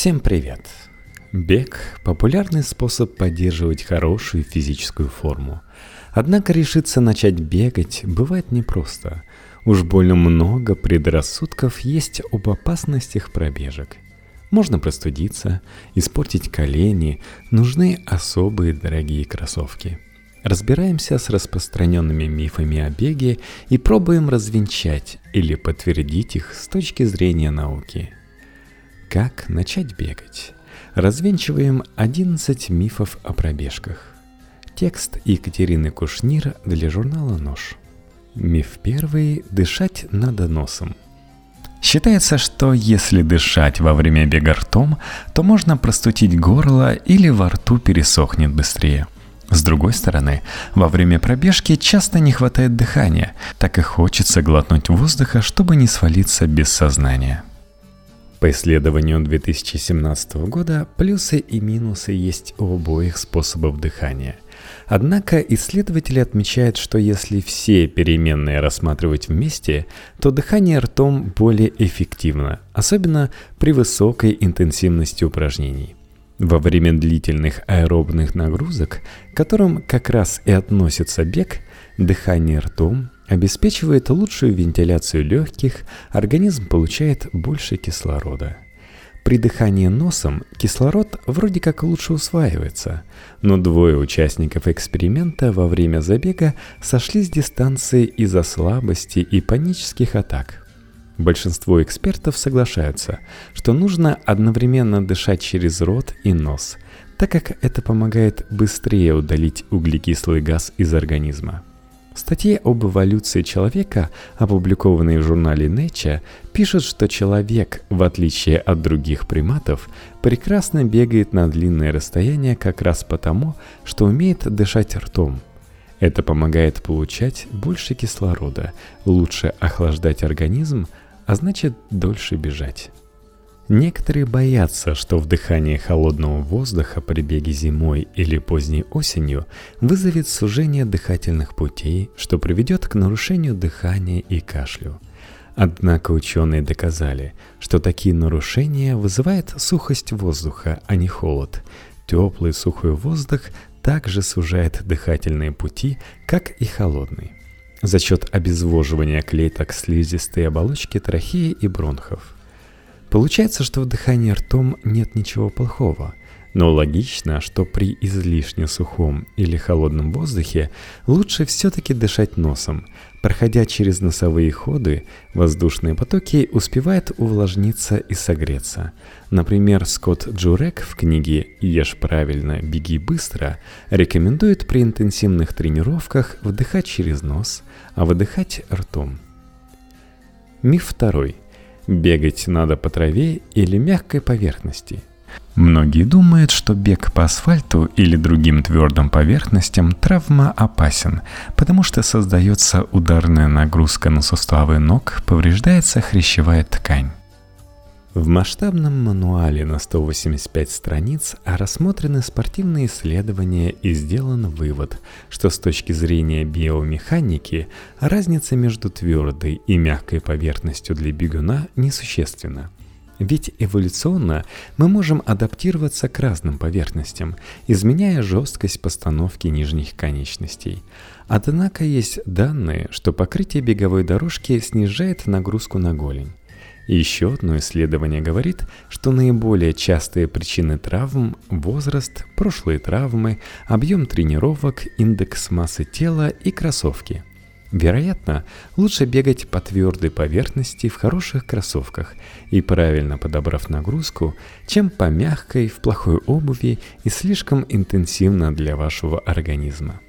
Всем привет! Бег – популярный способ поддерживать хорошую физическую форму. Однако решиться начать бегать бывает непросто. Уж больно много предрассудков есть об опасностях пробежек. Можно простудиться, испортить колени, нужны особые дорогие кроссовки. Разбираемся с распространенными мифами о беге и пробуем развенчать или подтвердить их с точки зрения науки – как начать бегать? Развенчиваем 11 мифов о пробежках. Текст Екатерины Кушнир для журнала «Нож». Миф первый – дышать надо носом. Считается, что если дышать во время бега ртом, то можно простудить горло или во рту пересохнет быстрее. С другой стороны, во время пробежки часто не хватает дыхания, так и хочется глотнуть воздуха, чтобы не свалиться без сознания – по исследованию 2017 года плюсы и минусы есть у обоих способов дыхания. Однако исследователи отмечают, что если все переменные рассматривать вместе, то дыхание ртом более эффективно, особенно при высокой интенсивности упражнений. Во время длительных аэробных нагрузок, к которым как раз и относится бег, дыхание ртом обеспечивает лучшую вентиляцию легких, организм получает больше кислорода. При дыхании носом кислород вроде как лучше усваивается, но двое участников эксперимента во время забега сошли с дистанции из-за слабости и панических атак. Большинство экспертов соглашаются, что нужно одновременно дышать через рот и нос, так как это помогает быстрее удалить углекислый газ из организма. В статье об эволюции человека, опубликованной в журнале Nature, пишут, что человек, в отличие от других приматов, прекрасно бегает на длинное расстояние как раз потому, что умеет дышать ртом. Это помогает получать больше кислорода, лучше охлаждать организм, а значит дольше бежать. Некоторые боятся, что вдыхание холодного воздуха при беге зимой или поздней осенью вызовет сужение дыхательных путей, что приведет к нарушению дыхания и кашлю. Однако ученые доказали, что такие нарушения вызывают сухость воздуха, а не холод. Теплый сухой воздух также сужает дыхательные пути, как и холодный, за счет обезвоживания клеток слизистой оболочки трахеи и бронхов – Получается, что в дыхании ртом нет ничего плохого, но логично, что при излишне сухом или холодном воздухе лучше все-таки дышать носом. Проходя через носовые ходы, воздушные потоки успевают увлажниться и согреться. Например, Скотт Джурек в книге «Ешь правильно, беги быстро» рекомендует при интенсивных тренировках вдыхать через нос, а выдыхать ртом. Миф второй – Бегать надо по траве или мягкой поверхности. Многие думают, что бег по асфальту или другим твердым поверхностям травма опасен, потому что создается ударная нагрузка на суставы ног, повреждается хрящевая ткань. В масштабном мануале на 185 страниц рассмотрены спортивные исследования и сделан вывод, что с точки зрения биомеханики разница между твердой и мягкой поверхностью для бегуна несущественна. Ведь эволюционно мы можем адаптироваться к разным поверхностям, изменяя жесткость постановки нижних конечностей. Однако есть данные, что покрытие беговой дорожки снижает нагрузку на голень. Еще одно исследование говорит, что наиболее частые причины травм – возраст, прошлые травмы, объем тренировок, индекс массы тела и кроссовки. Вероятно, лучше бегать по твердой поверхности в хороших кроссовках и правильно подобрав нагрузку, чем по мягкой в плохой обуви и слишком интенсивно для вашего организма.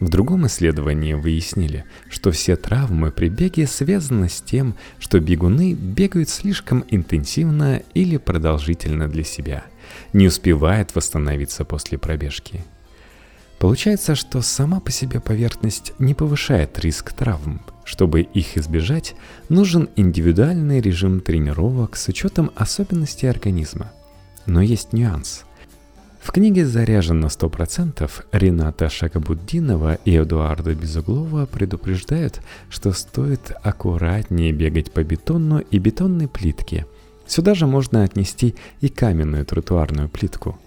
В другом исследовании выяснили, что все травмы при беге связаны с тем, что бегуны бегают слишком интенсивно или продолжительно для себя, не успевают восстановиться после пробежки. Получается, что сама по себе поверхность не повышает риск травм. Чтобы их избежать, нужен индивидуальный режим тренировок с учетом особенностей организма. Но есть нюанс – в книге «Заряжен на 100% Рената Шакабуддинова и Эдуарда Безуглова предупреждают, что стоит аккуратнее бегать по бетону и бетонной плитке. Сюда же можно отнести и каменную тротуарную плитку.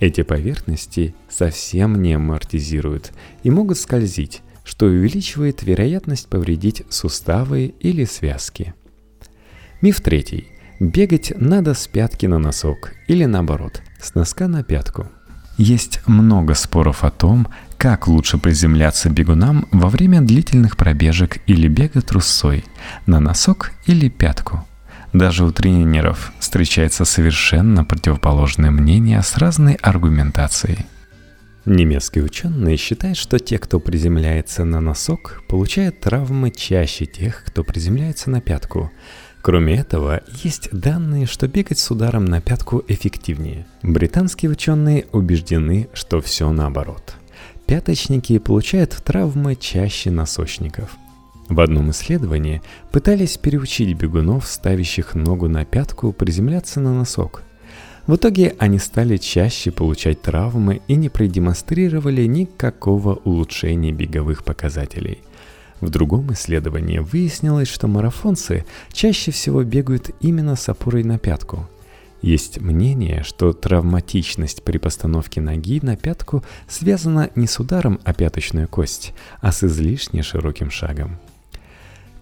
Эти поверхности совсем не амортизируют и могут скользить, что увеличивает вероятность повредить суставы или связки. Миф третий. Бегать надо с пятки на носок или наоборот, с носка на пятку. Есть много споров о том, как лучше приземляться бегунам во время длительных пробежек или бега трусцой, на носок или пятку. Даже у тренеров встречается совершенно противоположное мнение с разной аргументацией. Немецкие ученые считают, что те, кто приземляется на носок, получают травмы чаще тех, кто приземляется на пятку – Кроме этого, есть данные, что бегать с ударом на пятку эффективнее. Британские ученые убеждены, что все наоборот. Пяточники получают травмы чаще носочников. В одном исследовании пытались переучить бегунов, ставящих ногу на пятку, приземляться на носок. В итоге они стали чаще получать травмы и не продемонстрировали никакого улучшения беговых показателей – в другом исследовании выяснилось, что марафонцы чаще всего бегают именно с опорой на пятку. Есть мнение, что травматичность при постановке ноги на пятку связана не с ударом о пяточную кость, а с излишне широким шагом.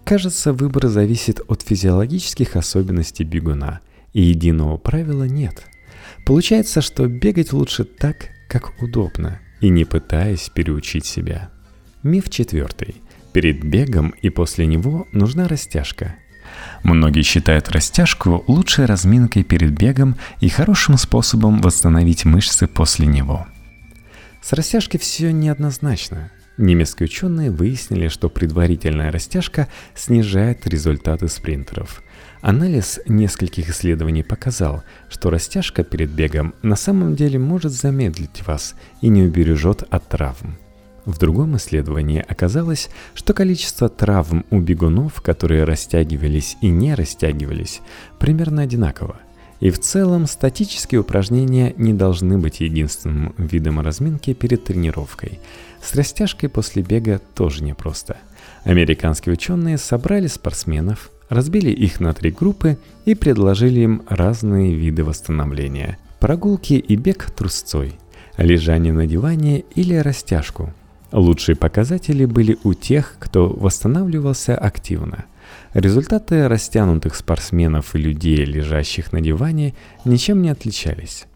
Кажется, выбор зависит от физиологических особенностей бегуна, и единого правила нет. Получается, что бегать лучше так, как удобно, и не пытаясь переучить себя. Миф четвертый. Перед бегом и после него нужна растяжка. Многие считают растяжку лучшей разминкой перед бегом и хорошим способом восстановить мышцы после него. С растяжкой все неоднозначно. Немецкие ученые выяснили, что предварительная растяжка снижает результаты спринтеров. Анализ нескольких исследований показал, что растяжка перед бегом на самом деле может замедлить вас и не убережет от травм. В другом исследовании оказалось, что количество травм у бегунов, которые растягивались и не растягивались, примерно одинаково. И в целом статические упражнения не должны быть единственным видом разминки перед тренировкой. С растяжкой после бега тоже непросто. Американские ученые собрали спортсменов, разбили их на три группы и предложили им разные виды восстановления. Прогулки и бег трусцой, лежание на диване или растяжку – Лучшие показатели были у тех, кто восстанавливался активно. Результаты растянутых спортсменов и людей, лежащих на диване, ничем не отличались.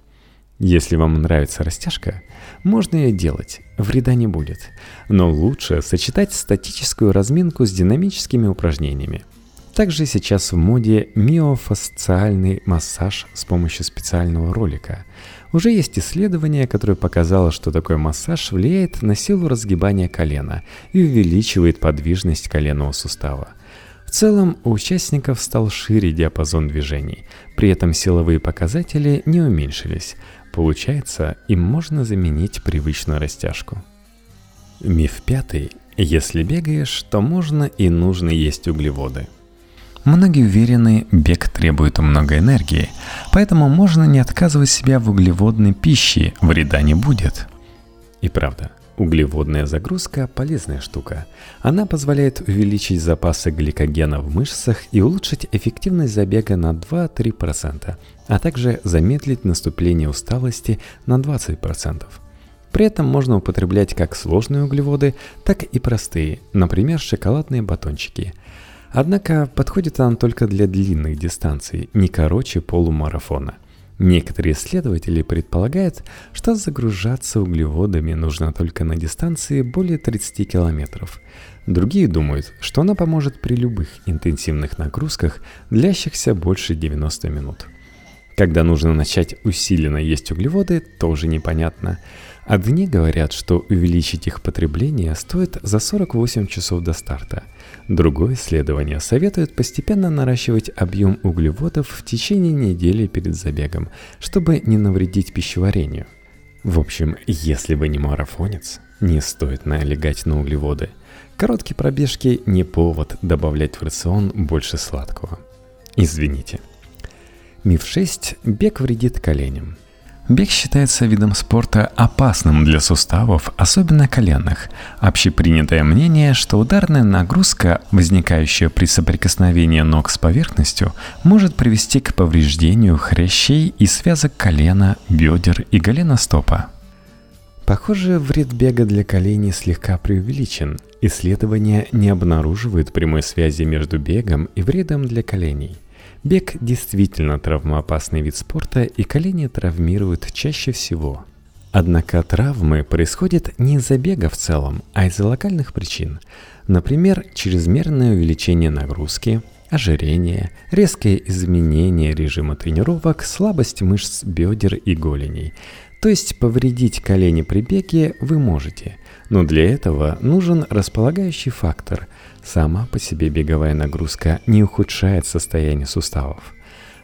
Если вам нравится растяжка, можно ее делать, вреда не будет. Но лучше сочетать статическую разминку с динамическими упражнениями. Также сейчас в моде миофасциальный массаж с помощью специального ролика – уже есть исследование, которое показало, что такой массаж влияет на силу разгибания колена и увеличивает подвижность коленного сустава. В целом, у участников стал шире диапазон движений, при этом силовые показатели не уменьшились. Получается, им можно заменить привычную растяжку. Миф пятый. Если бегаешь, то можно и нужно есть углеводы – Многие уверены, бег требует много энергии, поэтому можно не отказывать себя в углеводной пище, вреда не будет. И правда, углеводная загрузка – полезная штука. Она позволяет увеличить запасы гликогена в мышцах и улучшить эффективность забега на 2-3%, а также замедлить наступление усталости на 20%. При этом можно употреблять как сложные углеводы, так и простые, например, шоколадные батончики – Однако подходит она только для длинных дистанций, не короче полумарафона. Некоторые исследователи предполагают, что загружаться углеводами нужно только на дистанции более 30 километров. Другие думают, что она поможет при любых интенсивных нагрузках, длящихся больше 90 минут. Когда нужно начать усиленно есть углеводы, тоже непонятно. Одни говорят, что увеличить их потребление стоит за 48 часов до старта. Другое исследование советует постепенно наращивать объем углеводов в течение недели перед забегом, чтобы не навредить пищеварению. В общем, если вы не марафонец, не стоит налегать на углеводы. Короткие пробежки не повод добавлять в рацион больше сладкого. Извините. Миф 6. Бег вредит коленям. Бег считается видом спорта опасным для суставов, особенно коленных. Общепринятое мнение, что ударная нагрузка, возникающая при соприкосновении ног с поверхностью, может привести к повреждению хрящей и связок колена, бедер и голеностопа. Похоже, вред бега для коленей слегка преувеличен. Исследования не обнаруживают прямой связи между бегом и вредом для коленей – Бег действительно травмоопасный вид спорта, и колени травмируют чаще всего. Однако травмы происходят не из-за бега в целом, а из-за локальных причин. Например, чрезмерное увеличение нагрузки, ожирение, резкое изменение режима тренировок, слабость мышц бедер и голеней. То есть повредить колени при беге вы можете, но для этого нужен располагающий фактор – Сама по себе беговая нагрузка не ухудшает состояние суставов.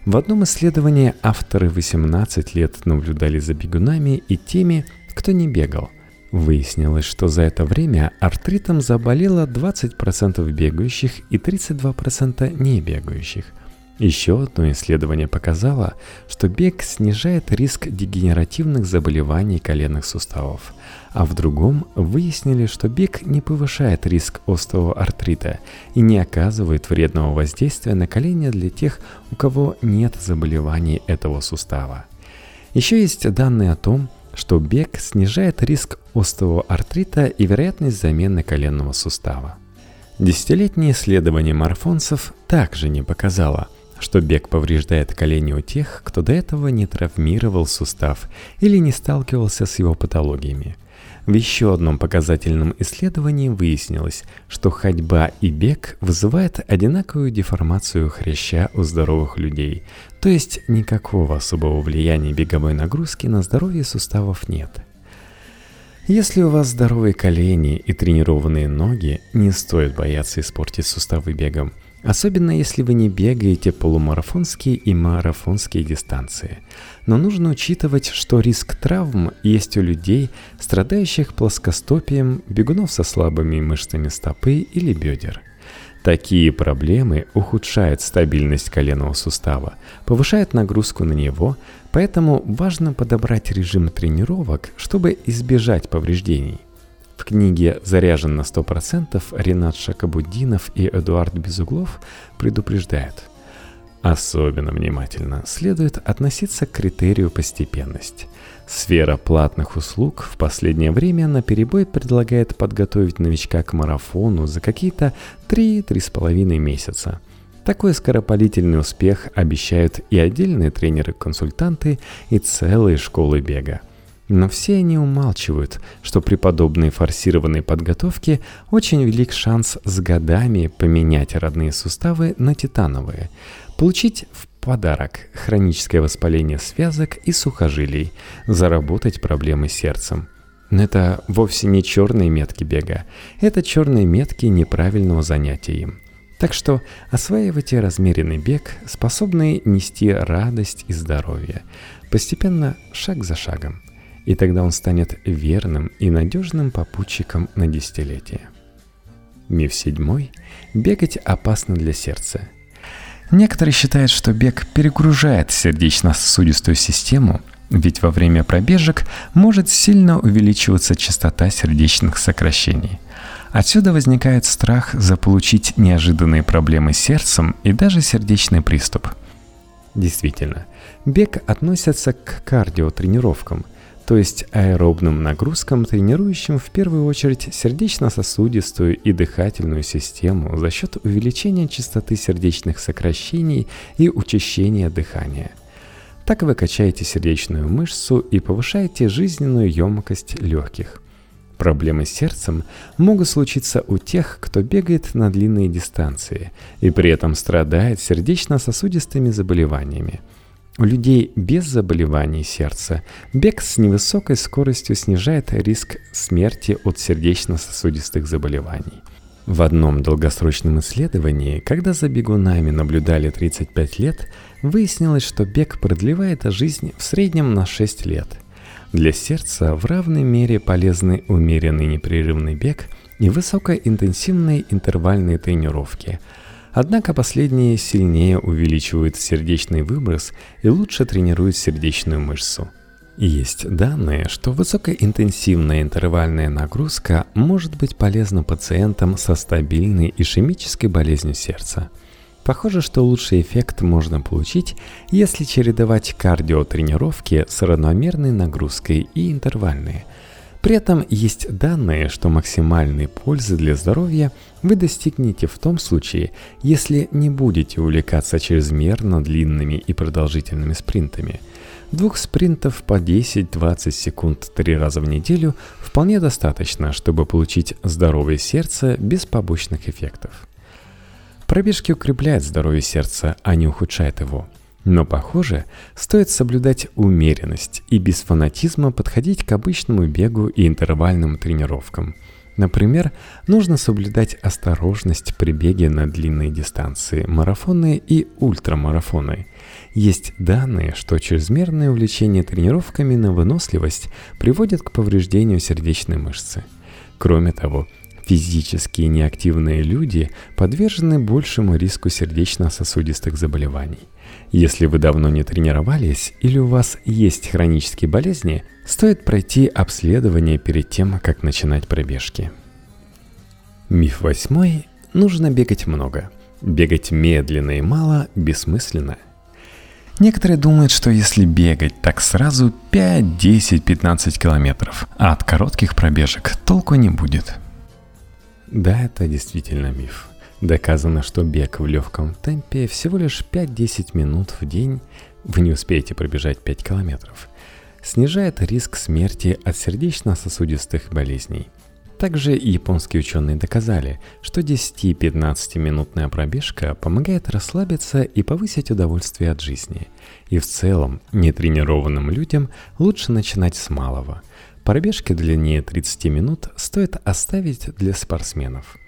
В одном исследовании авторы 18 лет наблюдали за бегунами и теми, кто не бегал. Выяснилось, что за это время артритом заболело 20% бегающих и 32% не бегающих – еще одно исследование показало, что бег снижает риск дегенеративных заболеваний коленных суставов, а в другом выяснили, что бег не повышает риск остеоартрита и не оказывает вредного воздействия на колени для тех, у кого нет заболеваний этого сустава. Еще есть данные о том, что бег снижает риск остеоартрита и вероятность замены коленного сустава. Десятилетнее исследование марафонцев также не показало, что бег повреждает колени у тех, кто до этого не травмировал сустав или не сталкивался с его патологиями. В еще одном показательном исследовании выяснилось, что ходьба и бег вызывают одинаковую деформацию хряща у здоровых людей, то есть никакого особого влияния беговой нагрузки на здоровье суставов нет. Если у вас здоровые колени и тренированные ноги, не стоит бояться испортить суставы бегом – Особенно если вы не бегаете полумарафонские и марафонские дистанции. Но нужно учитывать, что риск травм есть у людей, страдающих плоскостопием, бегунов со слабыми мышцами стопы или бедер. Такие проблемы ухудшают стабильность коленного сустава, повышают нагрузку на него, поэтому важно подобрать режим тренировок, чтобы избежать повреждений. В книге «Заряжен на 100% Ренат Шакабуддинов и Эдуард Безуглов предупреждают. Особенно внимательно следует относиться к критерию постепенность. Сфера платных услуг в последнее время на перебой предлагает подготовить новичка к марафону за какие-то 3-3,5 месяца. Такой скоропалительный успех обещают и отдельные тренеры-консультанты, и целые школы бега – но все они умалчивают, что при подобной форсированной подготовке очень велик шанс с годами поменять родные суставы на титановые, получить в подарок хроническое воспаление связок и сухожилий, заработать проблемы с сердцем. Но это вовсе не черные метки бега, это черные метки неправильного занятия им. Так что осваивайте размеренный бег, способный нести радость и здоровье, постепенно, шаг за шагом и тогда он станет верным и надежным попутчиком на десятилетия. Миф седьмой. Бегать опасно для сердца. Некоторые считают, что бег перегружает сердечно-сосудистую систему, ведь во время пробежек может сильно увеличиваться частота сердечных сокращений. Отсюда возникает страх заполучить неожиданные проблемы с сердцем и даже сердечный приступ. Действительно, бег относится к кардиотренировкам – то есть аэробным нагрузкам, тренирующим в первую очередь сердечно-сосудистую и дыхательную систему за счет увеличения частоты сердечных сокращений и учащения дыхания. Так вы качаете сердечную мышцу и повышаете жизненную емкость легких. Проблемы с сердцем могут случиться у тех, кто бегает на длинные дистанции и при этом страдает сердечно-сосудистыми заболеваниями – у людей без заболеваний сердца бег с невысокой скоростью снижает риск смерти от сердечно-сосудистых заболеваний. В одном долгосрочном исследовании, когда за бегунами наблюдали 35 лет, выяснилось, что бег продлевает жизнь в среднем на 6 лет. Для сердца в равной мере полезны умеренный непрерывный бег и высокоинтенсивные интервальные тренировки – Однако последние сильнее увеличивают сердечный выброс и лучше тренируют сердечную мышцу. Есть данные, что высокоинтенсивная интервальная нагрузка может быть полезна пациентам со стабильной ишемической болезнью сердца. Похоже, что лучший эффект можно получить, если чередовать кардиотренировки с равномерной нагрузкой и интервальные. При этом есть данные, что максимальной пользы для здоровья вы достигнете в том случае, если не будете увлекаться чрезмерно длинными и продолжительными спринтами – Двух спринтов по 10-20 секунд три раза в неделю вполне достаточно, чтобы получить здоровое сердце без побочных эффектов. Пробежки укрепляют здоровье сердца, а не ухудшают его. Но, похоже, стоит соблюдать умеренность и без фанатизма подходить к обычному бегу и интервальным тренировкам – Например, нужно соблюдать осторожность при беге на длинные дистанции, марафоны и ультрамарафоны. Есть данные, что чрезмерное увлечение тренировками на выносливость приводит к повреждению сердечной мышцы. Кроме того, физически неактивные люди подвержены большему риску сердечно-сосудистых заболеваний. Если вы давно не тренировались или у вас есть хронические болезни, стоит пройти обследование перед тем, как начинать пробежки. Миф восьмой. Нужно бегать много. Бегать медленно и мало бессмысленно. Некоторые думают, что если бегать так сразу 5, 10, 15 километров, а от коротких пробежек толку не будет. Да, это действительно миф. Доказано, что бег в легком темпе всего лишь 5-10 минут в день, вы не успеете пробежать 5 километров, снижает риск смерти от сердечно-сосудистых болезней. Также японские ученые доказали, что 10-15 минутная пробежка помогает расслабиться и повысить удовольствие от жизни. И в целом, нетренированным людям лучше начинать с малого. Пробежки длиннее 30 минут стоит оставить для спортсменов –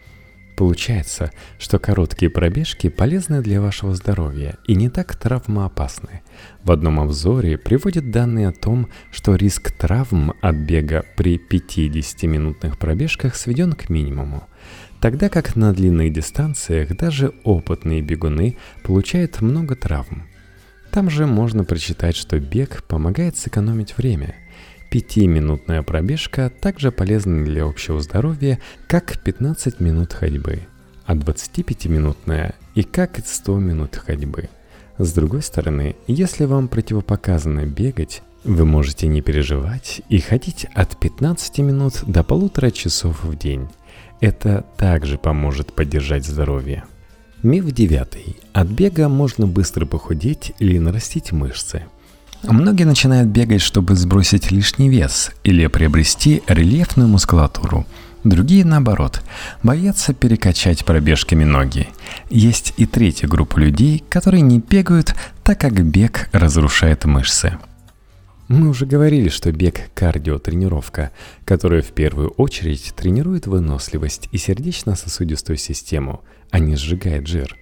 Получается, что короткие пробежки полезны для вашего здоровья и не так травмоопасны. В одном обзоре приводят данные о том, что риск травм от бега при 50-минутных пробежках сведен к минимуму, тогда как на длинных дистанциях даже опытные бегуны получают много травм. Там же можно прочитать, что бег помогает сэкономить время – Пятиминутная пробежка также полезна для общего здоровья, как 15 минут ходьбы, а 25-минутная и как 100 минут ходьбы. С другой стороны, если вам противопоказано бегать, вы можете не переживать и ходить от 15 минут до полутора часов в день. Это также поможет поддержать здоровье. Миф девятый. От бега можно быстро похудеть или нарастить мышцы – Многие начинают бегать, чтобы сбросить лишний вес или приобрести рельефную мускулатуру. Другие, наоборот, боятся перекачать пробежками ноги. Есть и третья группа людей, которые не бегают, так как бег разрушает мышцы. Мы уже говорили, что бег – кардиотренировка, которая в первую очередь тренирует выносливость и сердечно-сосудистую систему, а не сжигает жир.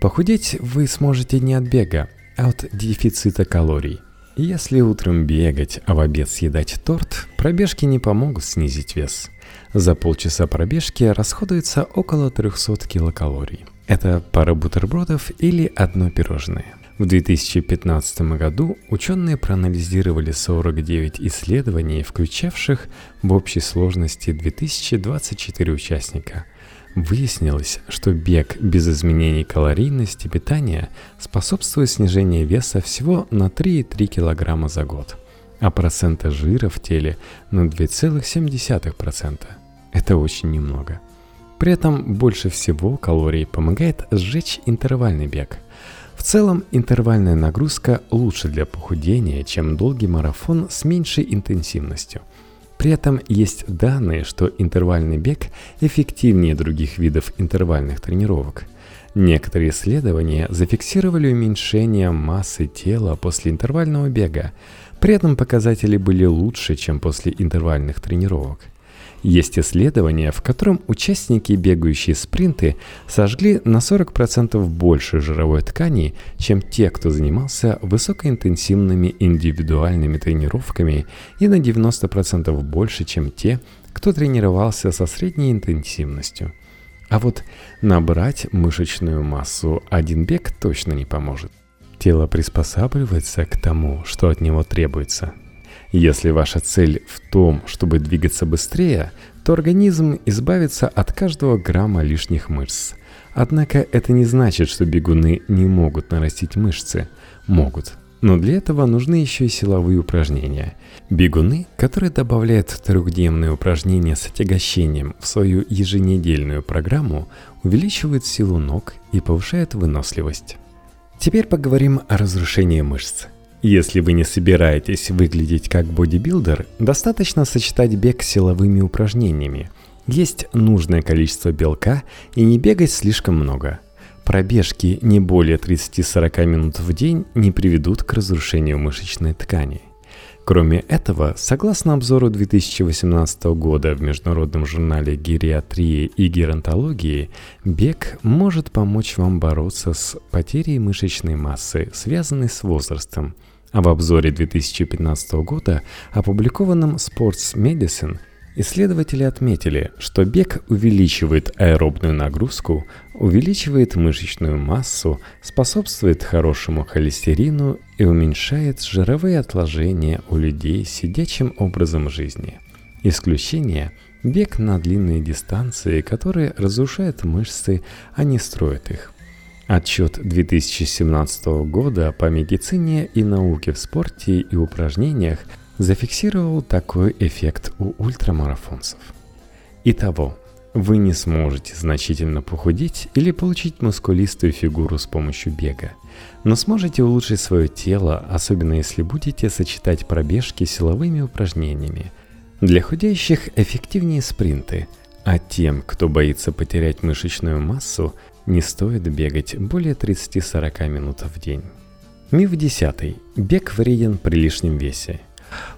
Похудеть вы сможете не от бега, а от дефицита калорий – если утром бегать, а в обед съедать торт, пробежки не помогут снизить вес. За полчаса пробежки расходуется около 300 килокалорий. Это пара бутербродов или одно пирожное. В 2015 году ученые проанализировали 49 исследований, включавших в общей сложности 2024 участника – Выяснилось, что бег без изменений калорийности питания способствует снижению веса всего на 3,3 кг за год, а процента жира в теле на 2,7%. Это очень немного. При этом больше всего калорий помогает сжечь интервальный бег. В целом, интервальная нагрузка лучше для похудения, чем долгий марафон с меньшей интенсивностью – при этом есть данные, что интервальный бег эффективнее других видов интервальных тренировок. Некоторые исследования зафиксировали уменьшение массы тела после интервального бега, при этом показатели были лучше, чем после интервальных тренировок – есть исследование, в котором участники, бегающие спринты, сожгли на 40% больше жировой ткани, чем те, кто занимался высокоинтенсивными индивидуальными тренировками, и на 90% больше, чем те, кто тренировался со средней интенсивностью. А вот набрать мышечную массу один бег точно не поможет. Тело приспосабливается к тому, что от него требуется – Если ваша цель в том, чтобы двигаться быстрее, то организм избавится от каждого грамма лишних мышц. Однако это не значит, что бегуны не могут нарастить мышцы. Могут. Но для этого нужны еще и силовые упражнения. Бегуны, которые добавляют трехдневные упражнения с отягощением в свою еженедельную программу, увеличивают силу ног и повышают выносливость. Теперь поговорим о разрушении мышц. Если вы не собираетесь выглядеть как бодибилдер, достаточно сочетать бег с силовыми упражнениями. Есть нужное количество белка и не бегать слишком много. Пробежки не более 30-40 минут в день не приведут к разрушению мышечной ткани. Кроме этого, согласно обзору 2018 года в международном журнале гериатрии и геронтологии, бег может помочь вам бороться с потерей мышечной массы, связанной с возрастом, а в обзоре 2015 года, опубликованном Sports Medicine, исследователи отметили, что бег увеличивает аэробную нагрузку, увеличивает мышечную массу, способствует хорошему холестерину и уменьшает жировые отложения у людей с сидячим образом жизни. Исключение – бег на длинные дистанции, которые разрушают мышцы, а не строят их. Отчет 2017 года по медицине и науке в спорте и упражнениях зафиксировал такой эффект у ультрамарафонцев. Итого, вы не сможете значительно похудеть или получить мускулистую фигуру с помощью бега, но сможете улучшить свое тело, особенно если будете сочетать пробежки с силовыми упражнениями. Для худеющих эффективнее спринты, а тем, кто боится потерять мышечную массу, не стоит бегать более 30-40 минут в день. Миф 10. Бег вреден при лишнем весе.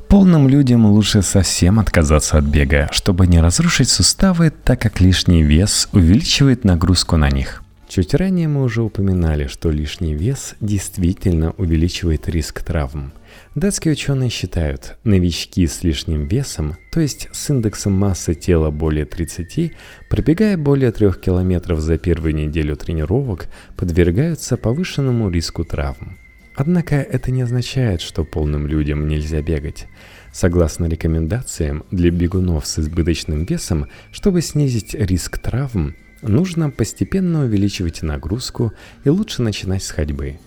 Полным людям лучше совсем отказаться от бега, чтобы не разрушить суставы, так как лишний вес увеличивает нагрузку на них. Чуть ранее мы уже упоминали, что лишний вес действительно увеличивает риск травм – Датские ученые считают, новички с лишним весом, то есть с индексом массы тела более 30, пробегая более 3 км за первую неделю тренировок, подвергаются повышенному риску травм. Однако это не означает, что полным людям нельзя бегать. Согласно рекомендациям для бегунов с избыточным весом, чтобы снизить риск травм, нужно постепенно увеличивать нагрузку и лучше начинать с ходьбы –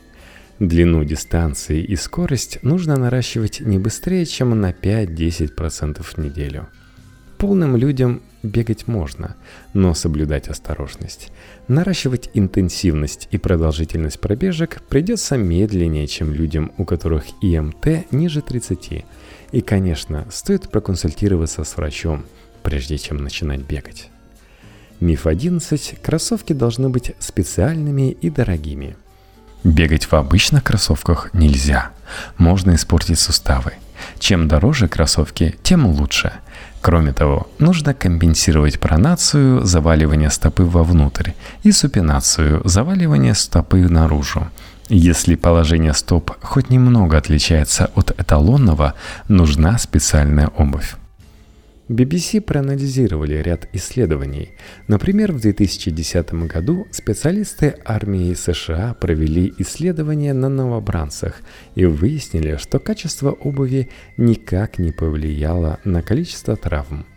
Длину дистанции и скорость нужно наращивать не быстрее, чем на 5-10% в неделю. Полным людям бегать можно, но соблюдать осторожность. Наращивать интенсивность и продолжительность пробежек придется медленнее, чем людям, у которых ИМТ ниже 30. И, конечно, стоит проконсультироваться с врачом, прежде чем начинать бегать. Миф 11. Кроссовки должны быть специальными и дорогими – Бегать в обычных кроссовках нельзя. Можно испортить суставы. Чем дороже кроссовки, тем лучше. Кроме того, нужно компенсировать пронацию заваливания стопы вовнутрь и супинацию заваливания стопы наружу. Если положение стоп хоть немного отличается от эталонного, нужна специальная обувь. BBC проанализировали ряд исследований. Например, в 2010 году специалисты армии США провели исследования на новобранцах и выяснили, что качество обуви никак не повлияло на количество травм.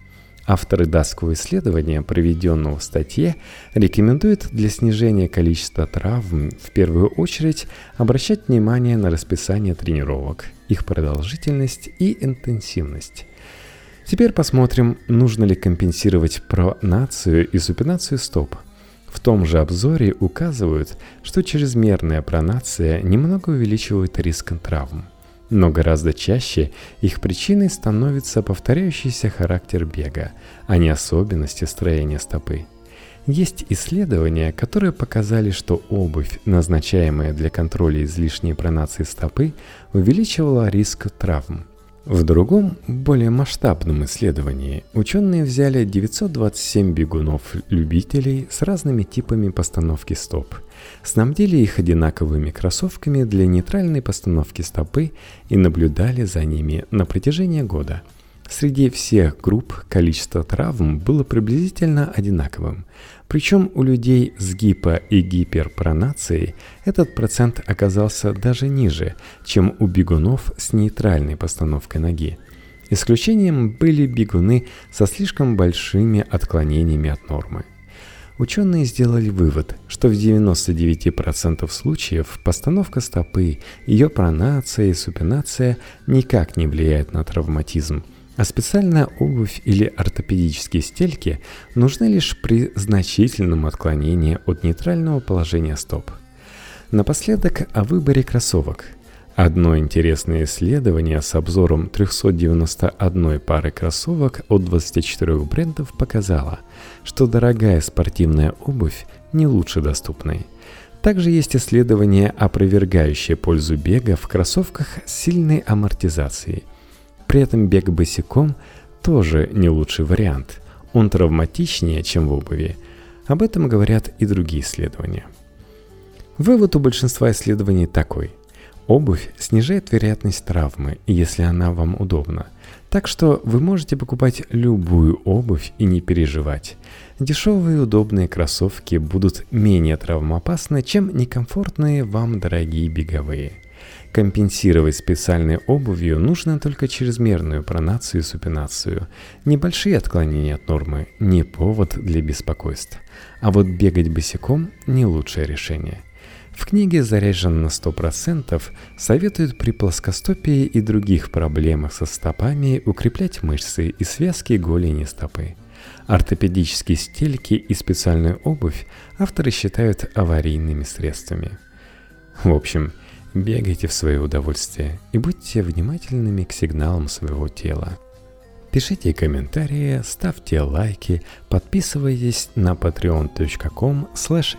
Авторы датского исследования, проведенного в статье, рекомендуют для снижения количества травм в первую очередь обращать внимание на расписание тренировок, их продолжительность и интенсивность. Теперь посмотрим, нужно ли компенсировать пронацию и супинацию стоп. В том же обзоре указывают, что чрезмерная пронация немного увеличивает риск травм. Но гораздо чаще их причиной становится повторяющийся характер бега, а не особенности строения стопы. Есть исследования, которые показали, что обувь, назначаемая для контроля излишней пронации стопы, увеличивала риск травм – в другом, более масштабном исследовании ученые взяли 927 бегунов-любителей с разными типами постановки стоп, снабдили их одинаковыми кроссовками для нейтральной постановки стопы и наблюдали за ними на протяжении года. Среди всех групп количество травм было приблизительно одинаковым. Причем у людей с гипо- и гиперпронацией этот процент оказался даже ниже, чем у бегунов с нейтральной постановкой ноги. Исключением были бегуны со слишком большими отклонениями от нормы. Ученые сделали вывод, что в 99% случаев постановка стопы, ее пронация и супинация никак не влияет на травматизм, а специальная обувь или ортопедические стельки нужны лишь при значительном отклонении от нейтрального положения стоп. Напоследок о выборе кроссовок – Одно интересное исследование с обзором 391 пары кроссовок от 24 брендов показало, что дорогая спортивная обувь не лучше доступной. Также есть исследование, опровергающее пользу бега в кроссовках с сильной амортизацией. При этом бег босиком тоже не лучший вариант. Он травматичнее, чем в обуви. Об этом говорят и другие исследования. Вывод у большинства исследований такой – Обувь снижает вероятность травмы, если она вам удобна. Так что вы можете покупать любую обувь и не переживать. Дешевые удобные кроссовки будут менее травмоопасны, чем некомфортные вам дорогие беговые. Компенсировать специальной обувью нужно только чрезмерную пронацию и супинацию. Небольшие отклонения от нормы – не повод для беспокойств. А вот бегать босиком – не лучшее решение – в книге «Заряжен на 100% советуют при плоскостопии и других проблемах со стопами укреплять мышцы и связки голени стопы. Ортопедические стельки и специальную обувь авторы считают аварийными средствами. В общем, бегайте в свое удовольствие и будьте внимательными к сигналам своего тела. Пишите комментарии, ставьте лайки, подписывайтесь на patreon.com slash